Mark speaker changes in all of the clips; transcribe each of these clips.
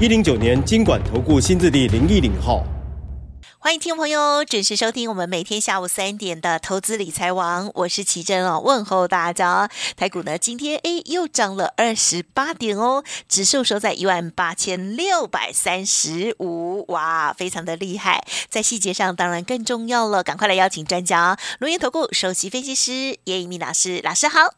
Speaker 1: 一零九年金管投顾新字第零一零号。
Speaker 2: 欢迎听众朋友准时收听我们每天下午三点的投资理财王，我是奇珍哦，问候大家。台股呢今天诶又涨了二十八点哦，指数收在一万八千六百三十五，哇，非常的厉害。在细节上当然更重要了，赶快来邀请专家，龙岩投顾首席分析师严一民老师，老师好。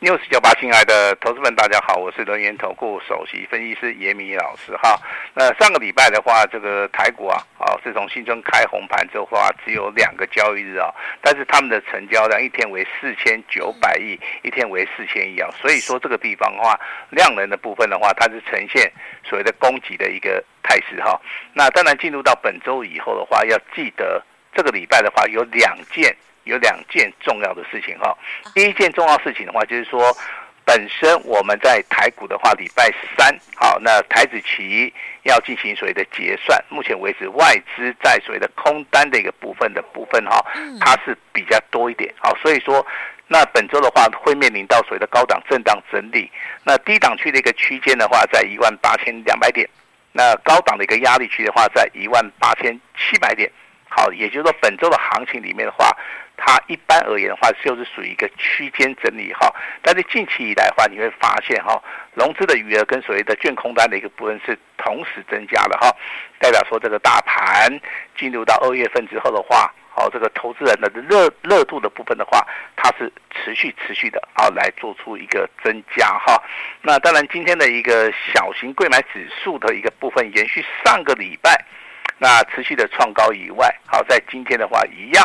Speaker 3: News 九八，亲爱的投资们，大家好，我是人源投顾首席分析师严明老师哈。那上个礼拜的话，这个台股啊，啊，自从新春开红盘之后啊，只有两个交易日啊，但是他们的成交量一天为四千九百亿，一天为四千亿啊，所以说这个地方的话，量能的部分的话，它是呈现所谓的供给的一个态势哈。那当然进入到本周以后的话，要记得这个礼拜的话有两件。有两件重要的事情哈，第一件重要事情的话，就是说，本身我们在台股的话，礼拜三好，那台子期要进行所谓的结算，目前为止外资在所谓的空单的一个部分的部分哈，它是比较多一点，好，所以说，那本周的话会面临到所谓的高档震荡整理，那低档区的一个区间的话，在一万八千两百点，那高档的一个压力区的话，在一万八千七百点，好，也就是说本周的行情里面的话。它一般而言的话，就是属于一个区间整理哈。但是近期以来的话，你会发现哈，融资的余额跟所谓的券空单的一个部分是同时增加的哈，代表说这个大盘进入到二月份之后的话，好，这个投资人的热热度的部分的话，它是持续持续的啊来做出一个增加哈。那当然今天的一个小型柜买指数的一个部分延续上个礼拜那持续的创高以外，好，在今天的话一样。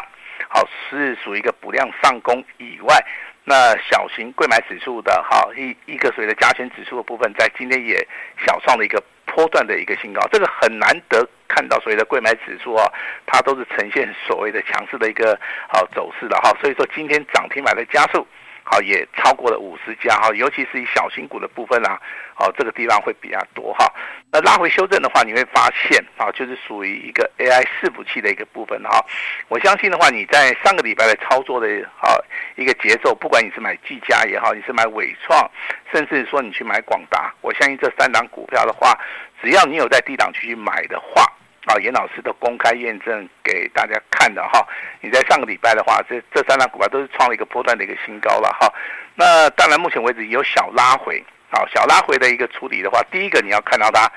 Speaker 3: 好，是属于一个补量上攻以外，那小型贵买指数的哈一一个所谓的加权指数的部分，在今天也小创了一个波段的一个新高，这个很难得看到所谓的贵买指数啊，它都是呈现所谓的强势的一个好走势的哈，所以说今天涨停板的加速。好，也超过了五十家哈，尤其是以小型股的部分啊，好，这个地方会比较多哈。那拉回修正的话，你会发现啊，就是属于一个 AI 伺服器的一个部分哈。我相信的话，你在上个礼拜的操作的啊一个节奏，不管你是买技嘉也好，你是买伟创，甚至说你去买广达，我相信这三档股票的话，只要你有在低档区去买的话。啊，严老师都公开验证给大家看的哈。你在上个礼拜的话，这这三档股票都是创了一个波段的一个新高了哈。那当然，目前为止有小拉回，啊，小拉回的一个处理的话，第一个你要看到它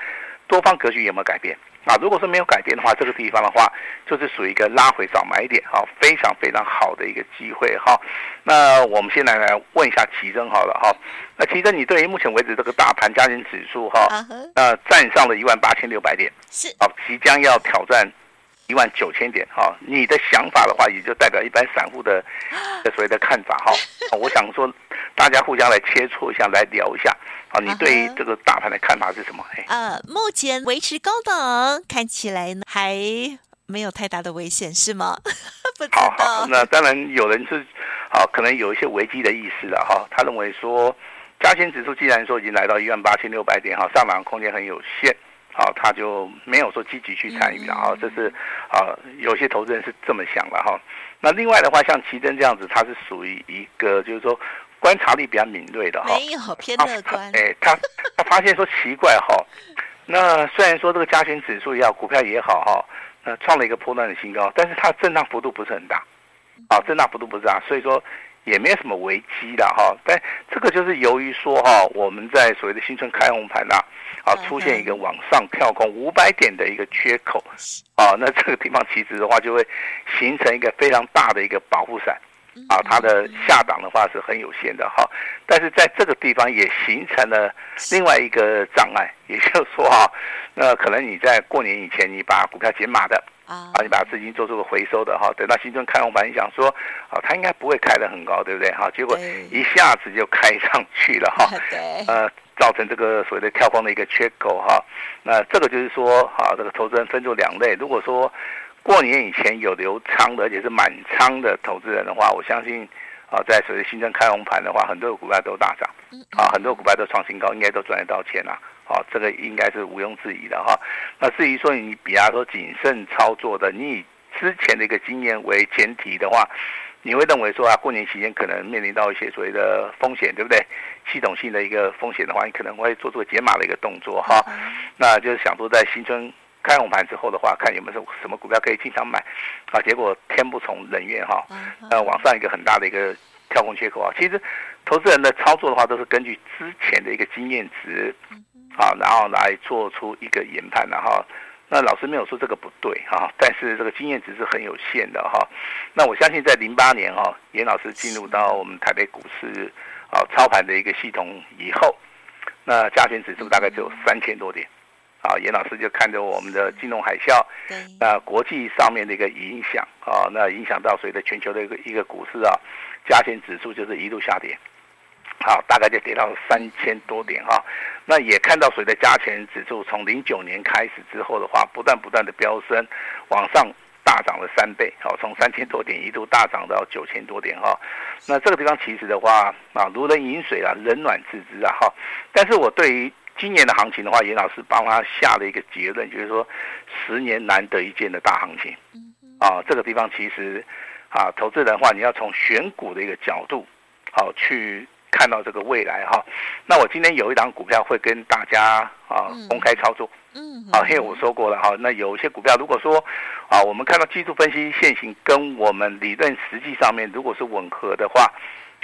Speaker 3: 多方格局有没有改变。啊，如果说没有改变的话，这个地方的话就是属于一个拉回早买点，哈，非常非常好的一个机会，哈。那我们先来来问一下奇珍好了，哈。那奇珍，你对于目前为止这个大盘加权指数，哈，呃，站上了一万八千六百点，是，好，即将要挑战一万九千点，哈。你的想法的话，也就代表一般散户的 的所谓的看法，哈。我想说，大家互相来切磋一下，来聊一下。啊，你对于这个大盘的看法是什么？
Speaker 2: 呃，目前维持高等，看起来呢还没有太大的危险，是吗？不知道。
Speaker 3: 好，好，那当然有人是，好，可能有一些危机的意思了哈。他认为说，加权指数既然说已经来到一万八千六百点哈，上涨空间很有限，好，他就没有说积极去参与了哈。这是啊，有些投资人是这么想的哈。那另外的话，像奇珍这样子，它是属于一个就是说。观察力比较敏锐的哈，
Speaker 2: 没有偏乐观。
Speaker 3: 哎，他他发现说奇怪哈，那虽然说这个加权指数也好，股票也好哈，那创了一个波段的新高，但是它震荡幅度不是很大，啊，震荡幅度不是大，所以说也没有什么危机的哈。但这个就是由于说哈，我们在所谓的新春开红盘呐，啊，出现一个往上跳空五百点的一个缺口，啊，那这个地方其实的话就会形成一个非常大的一个保护伞。啊，它的下档的话是很有限的哈，但是在这个地方也形成了另外一个障碍，也就是说哈，那可能你在过年以前你把股票减码的啊，你把资金做出个回收的哈，等到新春开红盘，你想说啊，它应该不会开得很高，对不对哈？结果一下子就开上去了哈，呃，造成这个所谓的跳空的一个缺口哈。那这个就是说，哈，这个投资人分作两类。如果说过年以前有留仓的，而且是满仓的投资人的话，我相信啊，在所谓新增开红盘的话，很多股票都大涨，啊，很多股票都创新高，应该都赚得到钱了。啊，这个应该是毋庸置疑的哈。那至于说你比方说谨慎操作的，你以之前的一个经验为前提的话。你会认为说啊，过年期间可能面临到一些所谓的风险，对不对？系统性的一个风险的话，你可能会做出解码的一个动作哈。那就是想说，在新春开红盘之后的话，看有没有什么股票可以进场买啊。结果天不从人愿哈，呃，往上一个很大的一个跳空缺口啊。其实，投资人的操作的话，都是根据之前的一个经验值啊，然后来做出一个研判的哈。那老师没有说这个不对哈，但是这个经验值是很有限的哈。那我相信在零八年哈，严老师进入到我们台北股市啊操盘的一个系统以后，那加权指数大概只有三千多点，啊，严老师就看着我们的金融海啸，那国际上面的一个影响啊，那影响到随着全球的一个一个股市啊，加权指数就是一路下跌。好，大概就跌到三千多点哈，那也看到随着加权指数从零九年开始之后的话，不断不断的飙升，往上大涨了三倍，好，从三千多点一度大涨到九千多点哈。那这个地方其实的话啊，如人饮水啊，冷暖自知啊哈。但是我对于今年的行情的话，严老师帮他下了一个结论，就是说十年难得一见的大行情啊。这个地方其实啊，投资人的话，你要从选股的一个角度好去。看到这个未来哈，那我今天有一档股票会跟大家啊公开操作，嗯，啊，因为我说过了哈，那有一些股票如果说啊，我们看到技术分析现行跟我们理论实际上面如果是吻合的话，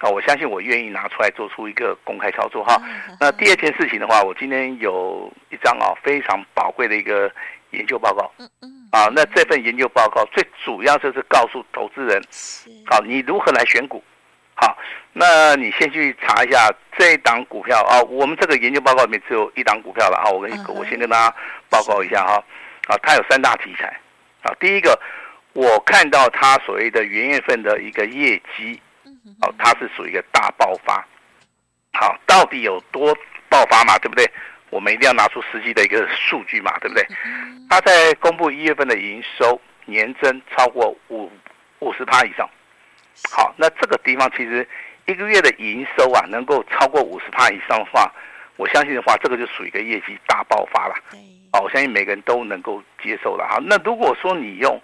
Speaker 3: 啊，我相信我愿意拿出来做出一个公开操作哈。那第二件事情的话，我今天有一张啊非常宝贵的一个研究报告，嗯嗯，啊，那这份研究报告最主要就是告诉投资人，好，你如何来选股。好，那你先去查一下这一档股票啊。我们这个研究报告里面只有一档股票了啊。我跟我先跟大家报告一下哈。啊，它有三大题材啊。第一个，我看到它所谓的元月份的一个业绩，哦，它是属于一个大爆发。好，到底有多爆发嘛？对不对？我们一定要拿出实际的一个数据嘛，对不对？它在公布一月份的营收年增超过五五十趴以上。好，那这个地方其实一个月的营收啊，能够超过五十趴以上的话，我相信的话，这个就属于一个业绩大爆发了。哦，我相信每个人都能够接受了哈。那如果说你用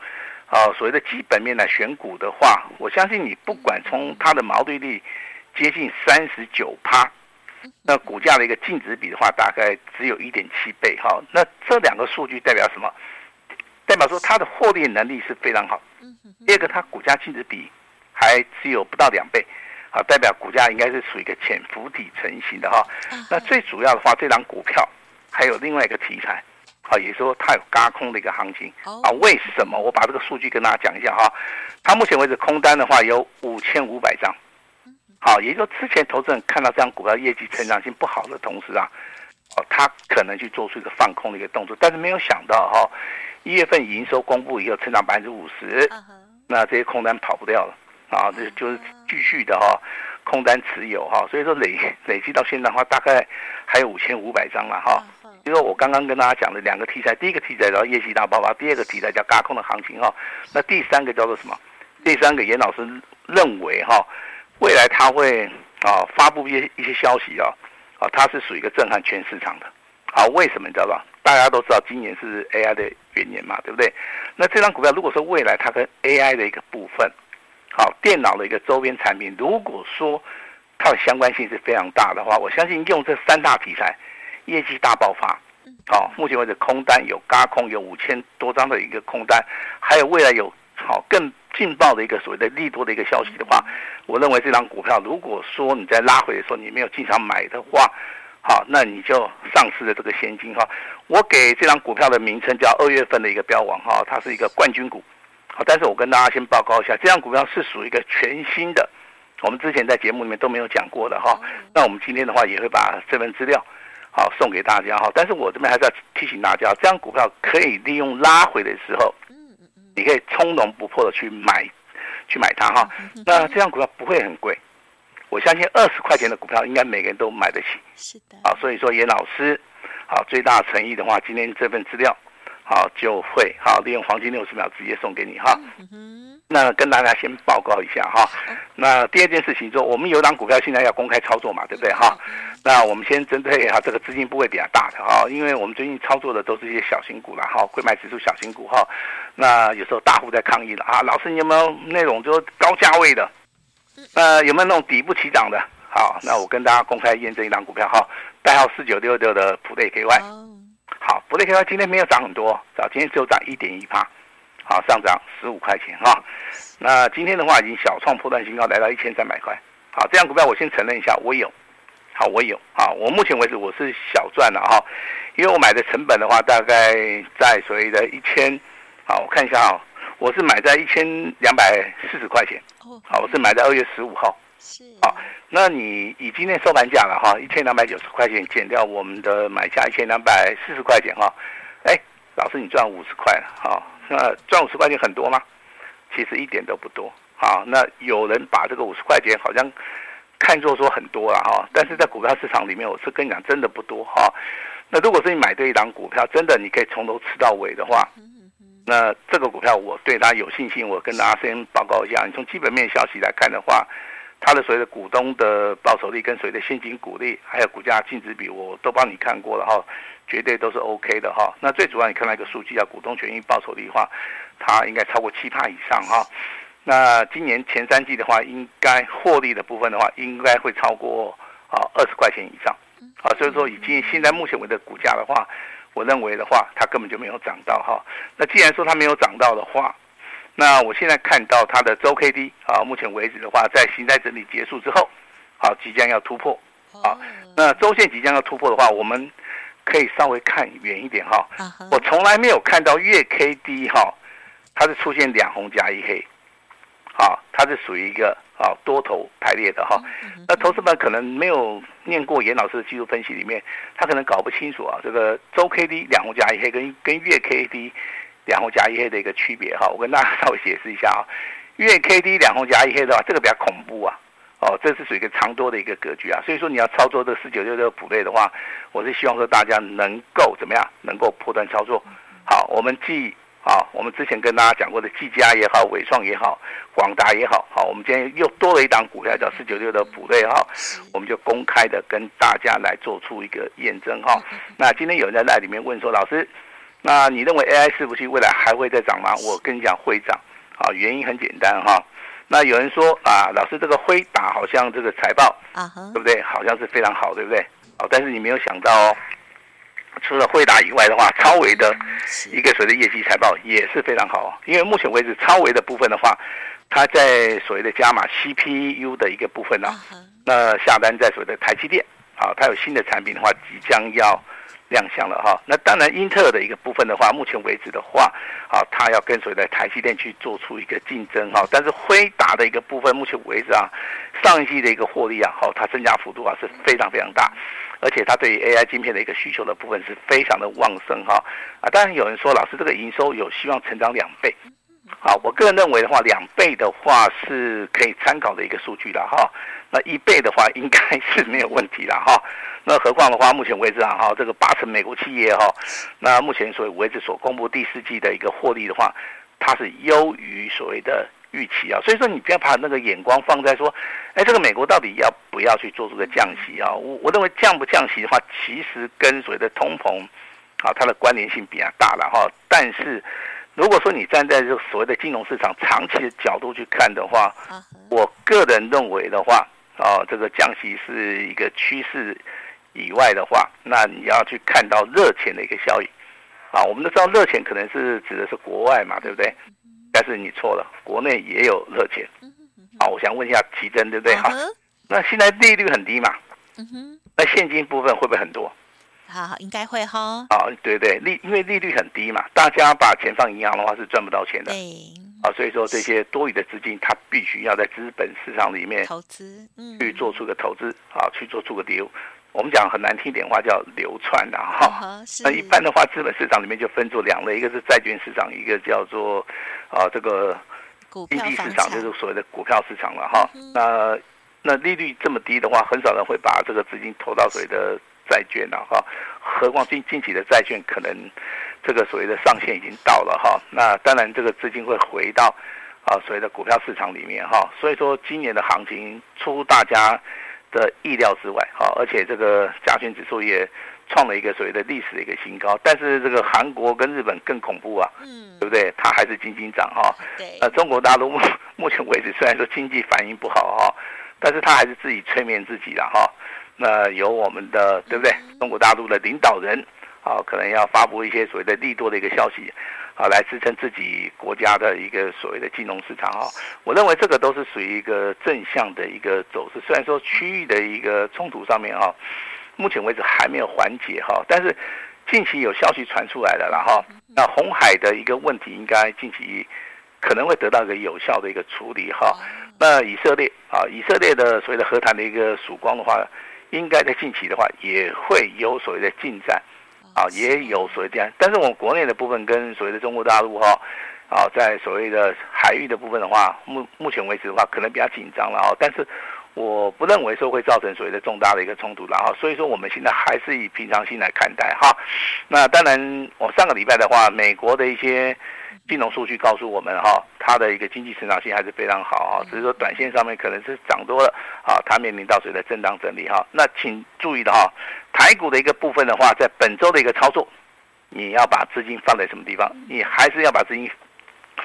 Speaker 3: 啊所谓的基本面来选股的话，我相信你不管从它的毛利率接近三十九趴，那股价的一个净值比的话，大概只有一点七倍哈。那这两个数据代表什么？代表说它的获利能力是非常好。第二个，它股价净值比。还只有不到两倍，好，代表股价应该是属于一个潜伏底成型的哈。那最主要的话，这档股票还有另外一个题材，好，也就是说它有轧空的一个行情啊。为什么？我把这个数据跟大家讲一下哈。它目前为止空单的话有五千五百张，好，也就是说之前投资人看到这样股票业绩成长性不好的同时啊，哦，他可能去做出一个放空的一个动作，但是没有想到哈，一月份营收公布以后成长百分之五十，那这些空单跑不掉了。啊，这就是继续的哈，空单持有哈，所以说累累计到现在的话，大概还有五千五百张了哈。因为我刚刚跟大家讲的两个题材，第一个题材叫业绩大爆发，第二个题材叫轧空的行情哈。那第三个叫做什么？第三个严老师认为哈，未来他会啊发布一些一些消息啊，啊，它是属于一个震撼全市场的。啊，为什么你知道吧？大家都知道今年是 AI 的元年嘛，对不对？那这张股票如果说未来它跟 AI 的一个部分，好，电脑的一个周边产品，如果说它的相关性是非常大的话，我相信用这三大题材，业绩大爆发。好，目前为止空单有轧空有五千多张的一个空单，还有未来有好更劲爆的一个所谓的利多的一个消息的话，我认为这张股票如果说你在拉回的时候你没有进场买的话，好，那你就丧失了这个现金哈。我给这张股票的名称叫二月份的一个标王哈，它是一个冠军股。好但是我跟大家先报告一下，这张股票是属于一个全新的，我们之前在节目里面都没有讲过的哈。那我们今天的话也会把这份资料好送给大家哈。但是我这边还是要提醒大家，这张股票可以利用拉回的时候，你可以从容不迫的去买，去买它哈。那这张股票不会很贵，我相信二十块钱的股票应该每个人都买得起。
Speaker 2: 是的。
Speaker 3: 啊，所以说严老师，好最大诚意的话，今天这份资料，好就会好利用黄金六十秒直接送给你哈。嗯哼。那跟大家先报告一下哈。那第二件事情说，我们有档股票现在要公开操作嘛，对不对哈？那我们先针对哈这个资金部位比较大的哈，因为我们最近操作的都是一些小型股了哈，柜买指数小型股哈。那有时候大户在抗议了啊，老师你有没有那种就高价位的？那，有没有那种底部起涨的？好，那我跟大家公开验证一档股票哈，代号四九六六的普瑞 KY。好，普瑞 KY 今天没有涨很多，早今天只有涨一点一趴。好，上涨十五块钱哈，那今天的话已经小创破断新高，来到一千三百块。好，这样股票我先承认一下，我有。好，我有。好，我目前为止我是小赚了哈，因为我买的成本的话大概在所谓的一千。好，我看一下啊，我是买在一千两百四十块钱。哦好，我是买在二月十五号。是。好，那你以今天收盘价了哈，一千两百九十块钱减掉我们的买价一千两百四十块钱哈，哎，老师你赚五十块了哈。那赚五十块钱很多吗？其实一点都不多。好，那有人把这个五十块钱好像看作说很多了哈，但是在股票市场里面，我是跟你讲，真的不多哈。那如果是你买对一档股票，真的你可以从头吃到尾的话，那这个股票我对它有信心。我跟大家先报告一下，你从基本面消息来看的话，它的所谓的股东的报酬率跟所谓的现金股利，还有股价净值比，我都帮你看过了哈。绝对都是 OK 的哈，那最主要你看到一个数据叫股东权益报酬率的话，它应该超过七趴以上哈。那今年前三季的话，应该获利的部分的话，应该会超过啊二十块钱以上啊。所以说，以今现在目前为止的股价的话，我认为的话，它根本就没有涨到哈。那既然说它没有涨到的话，那我现在看到它的周 K D 啊，目前为止的话，在形态整理结束之后，啊，即将要突破啊。那周线即将要突破的话，我们。可以稍微看远一点哈，uh huh. 我从来没有看到月 K D 哈，它是出现两红加一黑，好，它是属于一个啊多头排列的哈。Uh huh. 那投资们可能没有念过严老师的技术分析里面，他可能搞不清楚啊，这个周 K D 两红加一黑跟跟月 K D 两红加一黑的一个区别哈。我跟大家 稍微解释一下啊，月 K D 两红加一黑的话，这个比较恐怖啊。哦，这是属于一个长多的一个格局啊，所以说你要操作这个四九六六普瑞的话，我是希望说大家能够怎么样，能够破断操作。好，我们既啊，我们之前跟大家讲过的技嘉也好，伟创也好，广达也好，好，我们今天又多了一档股票叫四九六的普瑞哈，我们就公开的跟大家来做出一个验证哈。那今天有人在那里面问说，老师，那你认为 AI 伺服器未来还会再涨吗？我跟你讲会涨，啊，原因很简单哈。那有人说啊，老师这个辉达好像这个财报啊，uh huh. 对不对？好像是非常好，对不对？哦，但是你没有想到哦，除了辉达以外的话，超维的一个所谓的业绩财报也是非常好。因为目前为止，超维的部分的话，它在所谓的加码 CPU 的一个部分呢，uh huh. 那下单在所谓的台积电，啊，它有新的产品的话，即将要。亮相了哈，那当然英特尔的一个部分的话，目前为止的话，啊，它要跟随在台积电去做出一个竞争哈，但是辉达的一个部分，目前为止啊，上一季的一个获利啊，好，它增加幅度啊是非常非常大，而且它对于 AI 晶片的一个需求的部分是非常的旺盛哈，啊，当然有人说老师这个营收有希望成长两倍，好，我个人认为的话，两倍的话是可以参考的一个数据了哈，那一倍的话应该是没有问题了哈。那何况的话，目前为止啊，哈，这个八成美国企业哈，那目前所谓为止所公布第四季的一个获利的话，它是优于所谓的预期啊。所以说，你不要把那个眼光放在说，哎，这个美国到底要不要去做出个降息啊？我我认为降不降息的话，其实跟所谓的通膨啊，它的关联性比较大了哈。但是如果说你站在这所谓的金融市场长期的角度去看的话，我个人认为的话，啊，这个降息是一个趋势。以外的话，那你要去看到热钱的一个效应，啊，我们都知道热钱可能是指的是国外嘛，对不对？但是你错了，国内也有热钱。啊，我想问一下奇珍，对不对？好，那现在利率很低嘛，那现金部分会不会很多？
Speaker 2: 好，应该会哈。
Speaker 3: 啊，对对，利因为利率很低嘛，大家把钱放银行的话是赚不到钱的。对。啊，所以说这些多余的资金，它必须要在资本市场里面投资，嗯，去做出个投资，啊，去做出个流。我们讲很难听点话叫流窜的哈，那一般的话，资本市场里面就分作两类，一个是债券市场，一个叫做啊这个经济市场，就是所谓的股票市场了哈。那那利率这么低的话，很少人会把这个资金投到所谓的债券了哈。何况近近期的债券可能这个所谓的上限已经到了哈。那当然这个资金会回到啊所谓的股票市场里面哈。所以说今年的行情出乎大家的意料之外哈，而且这个加权指数也创了一个所谓的历史的一个新高。但是这个韩国跟日本更恐怖啊，嗯，对不对？它还是紧紧涨哈。对。呃，中国大陆目 目前为止虽然说经济反应不好哈。但是他还是自己催眠自己了哈，那由我们的对不对？中国大陆的领导人啊，可能要发布一些所谓的利多的一个消息啊，来支撑自己国家的一个所谓的金融市场哈。我认为这个都是属于一个正向的一个走势，虽然说区域的一个冲突上面啊，目前为止还没有缓解哈，但是近期有消息传出来了，然后那红海的一个问题应该近期可能会得到一个有效的一个处理哈。那以色列啊，以色列的所谓的和谈的一个曙光的话，应该在近期的话也会有所谓的进展，啊，也有所谓的。但是我们国内的部分跟所谓的中国大陆哈，啊，在所谓的海域的部分的话，目目前为止的话可能比较紧张了啊。但是我不认为说会造成所谓的重大的一个冲突了哈。所以说我们现在还是以平常心来看待哈。那当然，我上个礼拜的话，美国的一些。金融数据告诉我们，哈，它的一个经济成长性还是非常好，哈，只是说短线上面可能是涨多了，啊，它面临到谁的震荡整理，哈。那请注意的哈，台股的一个部分的话，在本周的一个操作，你要把资金放在什么地方？你还是要把资金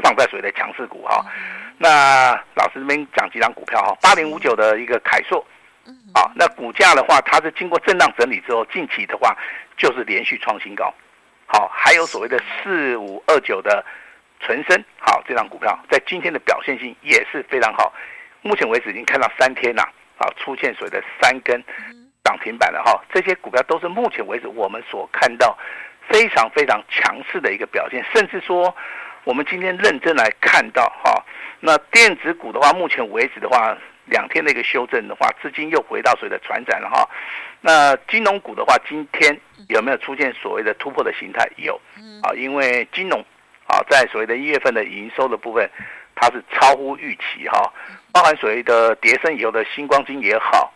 Speaker 3: 放在谁的强势股，哈。那老师这边讲几张股票，哈，八零五九的一个凯硕，啊，那股价的话，它是经过震荡整理之后，近期的话就是连续创新高，好，还有所谓的四五二九的。纯生好，这张股票在今天的表现性也是非常好。目前为止已经看到三天了，啊，出现所谓的三根涨停板了哈。这些股票都是目前为止我们所看到非常非常强势的一个表现，甚至说我们今天认真来看到哈，那电子股的话，目前为止的话，两天的一个修正的话，资金又回到所谓的船展了哈。那金融股的话，今天有没有出现所谓的突破的形态？有啊，因为金融。啊，在所谓的一月份的营收的部分，它是超乎预期哈，包含所谓的跌升以后的星光金也好，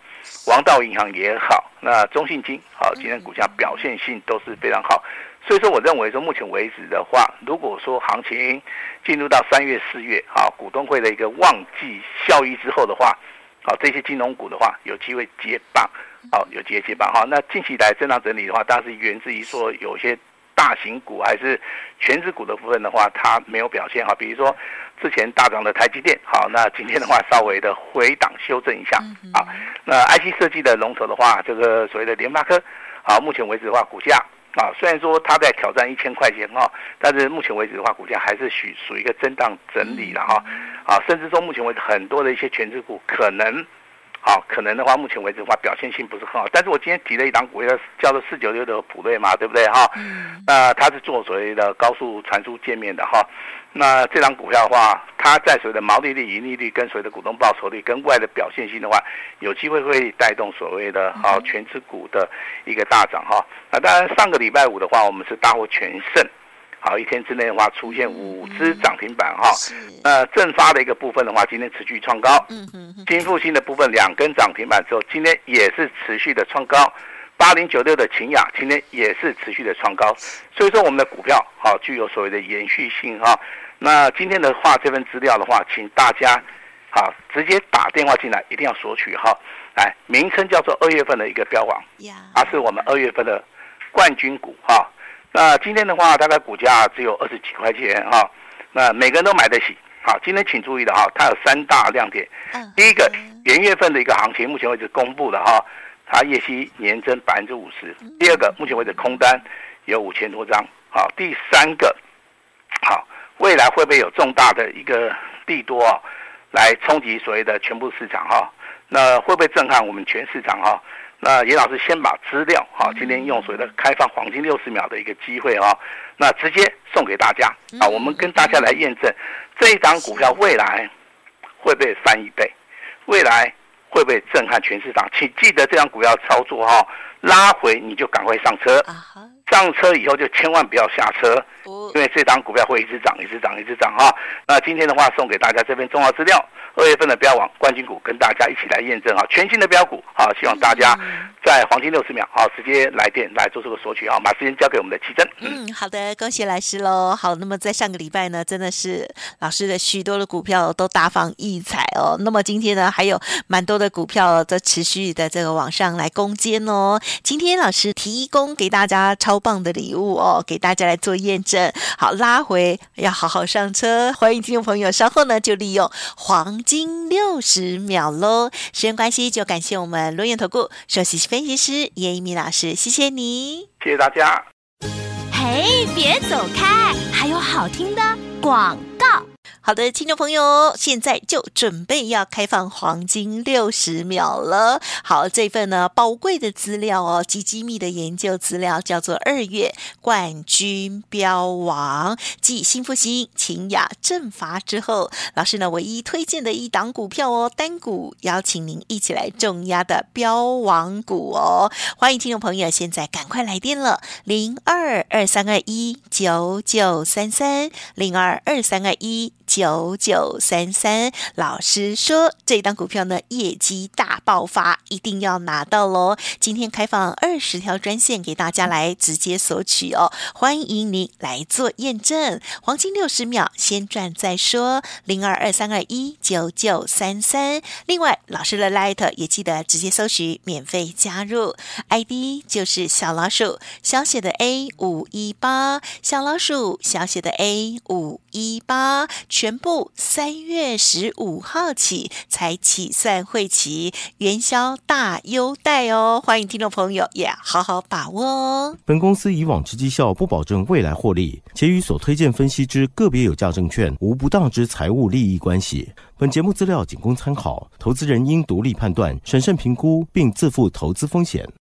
Speaker 3: 王道银行也好，那中信金好，今天股价表现性都是非常好，所以说我认为说目前为止的话，如果说行情进入到三月四月啊，股东会的一个旺季效益之后的话，好，这些金融股的话有机会接棒，好，有机会接棒哈。那近期来震荡整理的话，当然是源自于说有些。大型股还是权值股的部分的话，它没有表现哈。比如说之前大涨的台积电，好，那今天的话稍微的回档修正一下啊。那 IC 设计的龙头的话，这个所谓的联发科，啊，目前为止的话，股价啊，虽然说它在挑战一千块钱哈，但是目前为止的话，股价还是属属于一个震荡整理了哈。啊，甚至说目前为止很多的一些权值股可能。好，可能的话，目前为止的话，表现性不是很好。但是我今天提了一档股票，叫做四九六的普瑞嘛，对不对哈？嗯。那它是做所谓的高速传输界面的哈。那这档股票的话，它在所谓的毛利率、盈利率跟所谓的股东报酬率跟外的表现性的话，有机会会带动所谓的啊全值股的一个大涨哈。那当然上个礼拜五的话，我们是大获全胜。好，一天之内的话出现五只涨停板哈，那正发的一个部分的话，今天持续创高。嗯嗯。金复兴的部分两根涨停板之后，今天也是持续的创高。八零九六的秦雅今天也是持续的创高。所以说我们的股票好具有所谓的延续性哈。那今天的话，这份资料的话，请大家好直接打电话进来，一定要索取哈。来，名称叫做二月份的一个标王，而是我们二月份的冠军股哈。那今天的话，大概股价只有二十几块钱哈，那每个人都买得起。好，今天请注意的哈，它有三大亮点。第一个，元月份的一个行情，目前为止公布的哈，它业绩年增百分之五十。第二个，目前为止空单有五千多张。好，第三个，好，未来会不会有重大的一个利多啊，来冲击所谓的全部市场哈？那会不会震撼我们全市场哈？那严老师先把资料哈，今天用所谓的开放黄金六十秒的一个机会啊，那直接送给大家啊，我们跟大家来验证这一档股票未来会不会翻一倍，未来会不会震撼全市场？请记得这张股票操作哈，拉回你就赶快上车，上车以后就千万不要下车，因为这档股票会一直涨，一直涨，一直涨哈。那今天的话，送给大家这份重要资料，二月份的标王冠军股，跟大家一起来验证啊，全新的标股，好，希望大家在黄金六十秒，好，直接来电来做这个索取啊，把时间交给我们的奇珍。
Speaker 2: 嗯，好的，恭喜老师喽。好，那么在上个礼拜呢，真的是老师的许多的股票都大放异彩哦。那么今天呢，还有蛮多的股票在持续的这个往上来攻坚哦。今天老师提供给大家超棒的礼物哦，给大家来做验证。好，拉回要好好上车。欢迎听众朋友稍后呢就利用黄金六十秒喽。时间关系，就感谢我们罗源投顾首席分析师叶一鸣老师，谢谢你，
Speaker 3: 谢谢大家。
Speaker 4: 嘿，别走开，还有好听的广告。
Speaker 2: 好的，听众朋友，现在就准备要开放黄金六十秒了。好，这份呢宝贵的资料哦，极机密的研究资料，叫做二月冠军标王，继新复兴、秦雅、正法之后，老师呢唯一推荐的一档股票哦，单股邀请您一起来重压的标王股哦。欢迎听众朋友，现在赶快来电了，零二二三二一九九三三，零二二三二一。九九三三，老师说这档股票呢业绩大爆发，一定要拿到喽！今天开放二十条专线给大家来直接索取哦，欢迎您来做验证。黄金六十秒，先赚再说。零二二三二一九九三三，另外老师的 Light 也记得直接搜寻免费加入，ID 就是小老鼠小写的 A 五一八，小老鼠小写的 A 五一八。全部三月十五号起才起算会期，元宵大优待哦！欢迎听众朋友也好好把握哦。
Speaker 1: 本公司以往之绩效不保证未来获利，且与所推荐分析之个别有价证券无不当之财务利益关系。本节目资料仅供参考，投资人应独立判断、审慎评估，并自负投资风险。